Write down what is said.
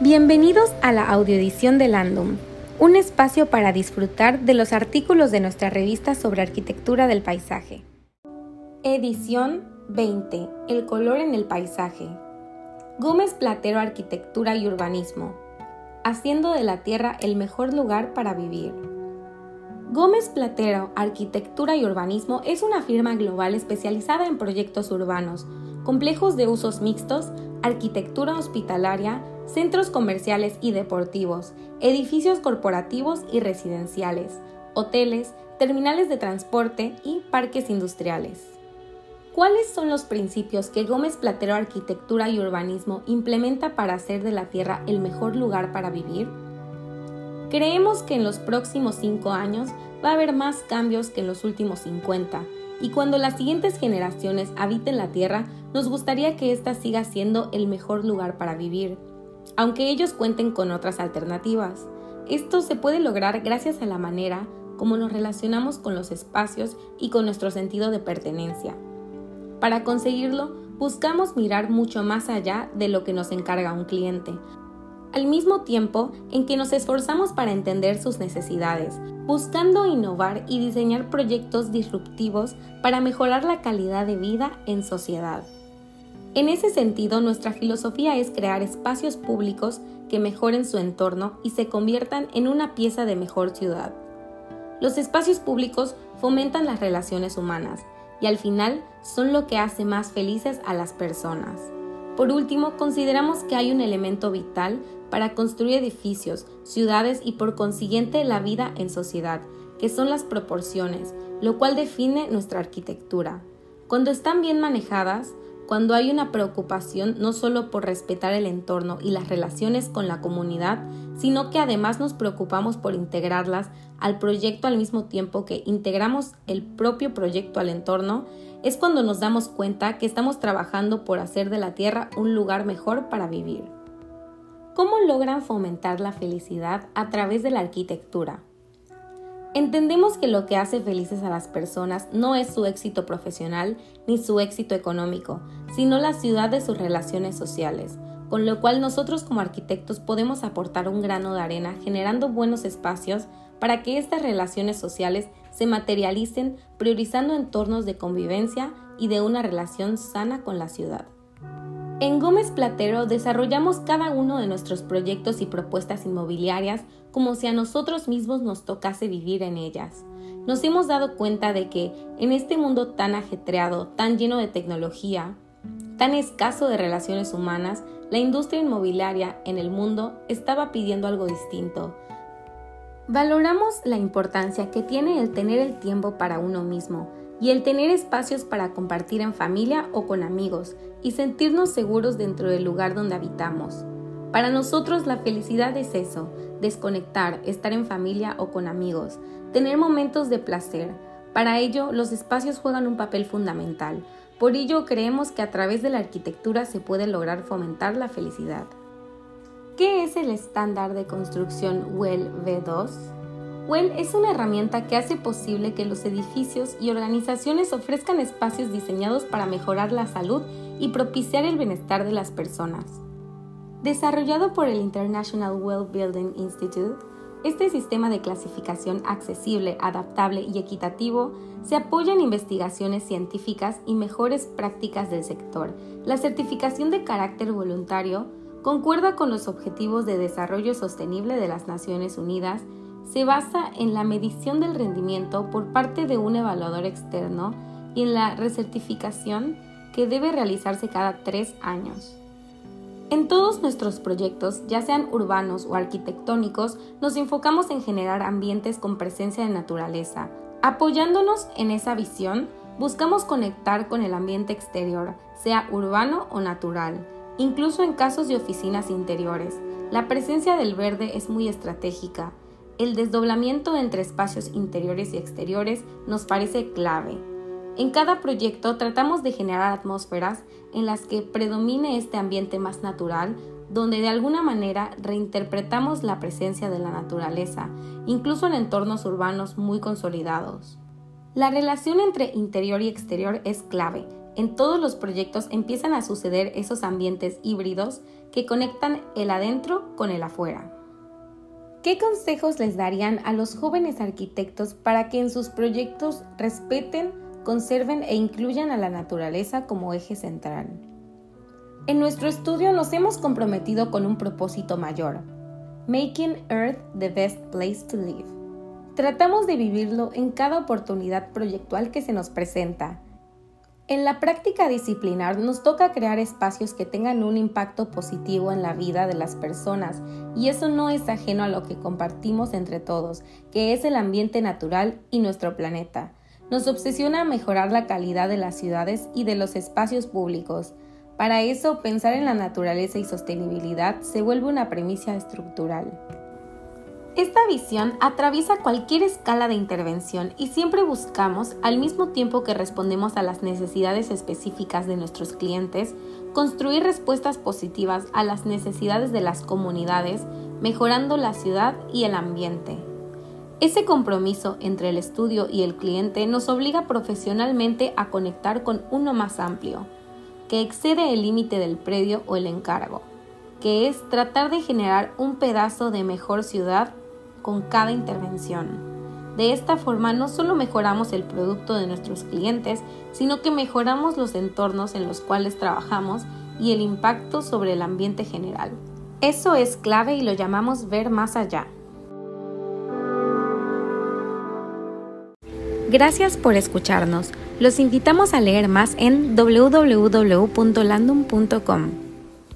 Bienvenidos a la audioedición de Landum, un espacio para disfrutar de los artículos de nuestra revista sobre arquitectura del paisaje. Edición 20. El color en el paisaje. Gómez Platero Arquitectura y Urbanismo. Haciendo de la Tierra el mejor lugar para vivir. Gómez Platero Arquitectura y Urbanismo es una firma global especializada en proyectos urbanos, complejos de usos mixtos, arquitectura hospitalaria, centros comerciales y deportivos, edificios corporativos y residenciales, hoteles, terminales de transporte y parques industriales. ¿Cuáles son los principios que Gómez Platero Arquitectura y Urbanismo implementa para hacer de la Tierra el mejor lugar para vivir? Creemos que en los próximos cinco años va a haber más cambios que en los últimos 50, y cuando las siguientes generaciones habiten la Tierra, nos gustaría que ésta siga siendo el mejor lugar para vivir, aunque ellos cuenten con otras alternativas. Esto se puede lograr gracias a la manera como nos relacionamos con los espacios y con nuestro sentido de pertenencia. Para conseguirlo, buscamos mirar mucho más allá de lo que nos encarga un cliente, al mismo tiempo en que nos esforzamos para entender sus necesidades, buscando innovar y diseñar proyectos disruptivos para mejorar la calidad de vida en sociedad. En ese sentido, nuestra filosofía es crear espacios públicos que mejoren su entorno y se conviertan en una pieza de mejor ciudad. Los espacios públicos fomentan las relaciones humanas y al final son lo que hace más felices a las personas. Por último, consideramos que hay un elemento vital para construir edificios, ciudades y por consiguiente la vida en sociedad, que son las proporciones, lo cual define nuestra arquitectura. Cuando están bien manejadas, cuando hay una preocupación no solo por respetar el entorno y las relaciones con la comunidad, sino que además nos preocupamos por integrarlas al proyecto al mismo tiempo que integramos el propio proyecto al entorno, es cuando nos damos cuenta que estamos trabajando por hacer de la Tierra un lugar mejor para vivir. ¿Cómo logran fomentar la felicidad a través de la arquitectura? Entendemos que lo que hace felices a las personas no es su éxito profesional ni su éxito económico, sino la ciudad de sus relaciones sociales, con lo cual nosotros como arquitectos podemos aportar un grano de arena generando buenos espacios para que estas relaciones sociales se materialicen priorizando entornos de convivencia y de una relación sana con la ciudad. En Gómez Platero desarrollamos cada uno de nuestros proyectos y propuestas inmobiliarias como si a nosotros mismos nos tocase vivir en ellas. Nos hemos dado cuenta de que en este mundo tan ajetreado, tan lleno de tecnología, tan escaso de relaciones humanas, la industria inmobiliaria en el mundo estaba pidiendo algo distinto. Valoramos la importancia que tiene el tener el tiempo para uno mismo, y el tener espacios para compartir en familia o con amigos y sentirnos seguros dentro del lugar donde habitamos. Para nosotros la felicidad es eso, desconectar, estar en familia o con amigos, tener momentos de placer. Para ello, los espacios juegan un papel fundamental. Por ello, creemos que a través de la arquitectura se puede lograr fomentar la felicidad. ¿Qué es el estándar de construcción WELL V2? WELL es una herramienta que hace posible que los edificios y organizaciones ofrezcan espacios diseñados para mejorar la salud y propiciar el bienestar de las personas. Desarrollado por el International Well Building Institute, este sistema de clasificación accesible, adaptable y equitativo se apoya en investigaciones científicas y mejores prácticas del sector. La certificación de carácter voluntario concuerda con los Objetivos de Desarrollo Sostenible de las Naciones Unidas se basa en la medición del rendimiento por parte de un evaluador externo y en la recertificación que debe realizarse cada tres años. En todos nuestros proyectos, ya sean urbanos o arquitectónicos, nos enfocamos en generar ambientes con presencia de naturaleza. Apoyándonos en esa visión, buscamos conectar con el ambiente exterior, sea urbano o natural, incluso en casos de oficinas interiores. La presencia del verde es muy estratégica, el desdoblamiento entre espacios interiores y exteriores nos parece clave. En cada proyecto tratamos de generar atmósferas en las que predomine este ambiente más natural, donde de alguna manera reinterpretamos la presencia de la naturaleza, incluso en entornos urbanos muy consolidados. La relación entre interior y exterior es clave. en todos los proyectos empiezan a suceder esos ambientes híbridos que conectan el adentro con el afuera. ¿Qué consejos les darían a los jóvenes arquitectos para que en sus proyectos respeten, conserven e incluyan a la naturaleza como eje central? En nuestro estudio nos hemos comprometido con un propósito mayor, Making Earth the Best Place to Live. Tratamos de vivirlo en cada oportunidad proyectual que se nos presenta, en la práctica disciplinar nos toca crear espacios que tengan un impacto positivo en la vida de las personas y eso no es ajeno a lo que compartimos entre todos, que es el ambiente natural y nuestro planeta. Nos obsesiona mejorar la calidad de las ciudades y de los espacios públicos. Para eso, pensar en la naturaleza y sostenibilidad se vuelve una premisa estructural. Esta visión atraviesa cualquier escala de intervención y siempre buscamos, al mismo tiempo que respondemos a las necesidades específicas de nuestros clientes, construir respuestas positivas a las necesidades de las comunidades, mejorando la ciudad y el ambiente. Ese compromiso entre el estudio y el cliente nos obliga profesionalmente a conectar con uno más amplio, que excede el límite del predio o el encargo, que es tratar de generar un pedazo de mejor ciudad con cada intervención. De esta forma no solo mejoramos el producto de nuestros clientes, sino que mejoramos los entornos en los cuales trabajamos y el impacto sobre el ambiente general. Eso es clave y lo llamamos ver más allá. Gracias por escucharnos. Los invitamos a leer más en www.landum.com.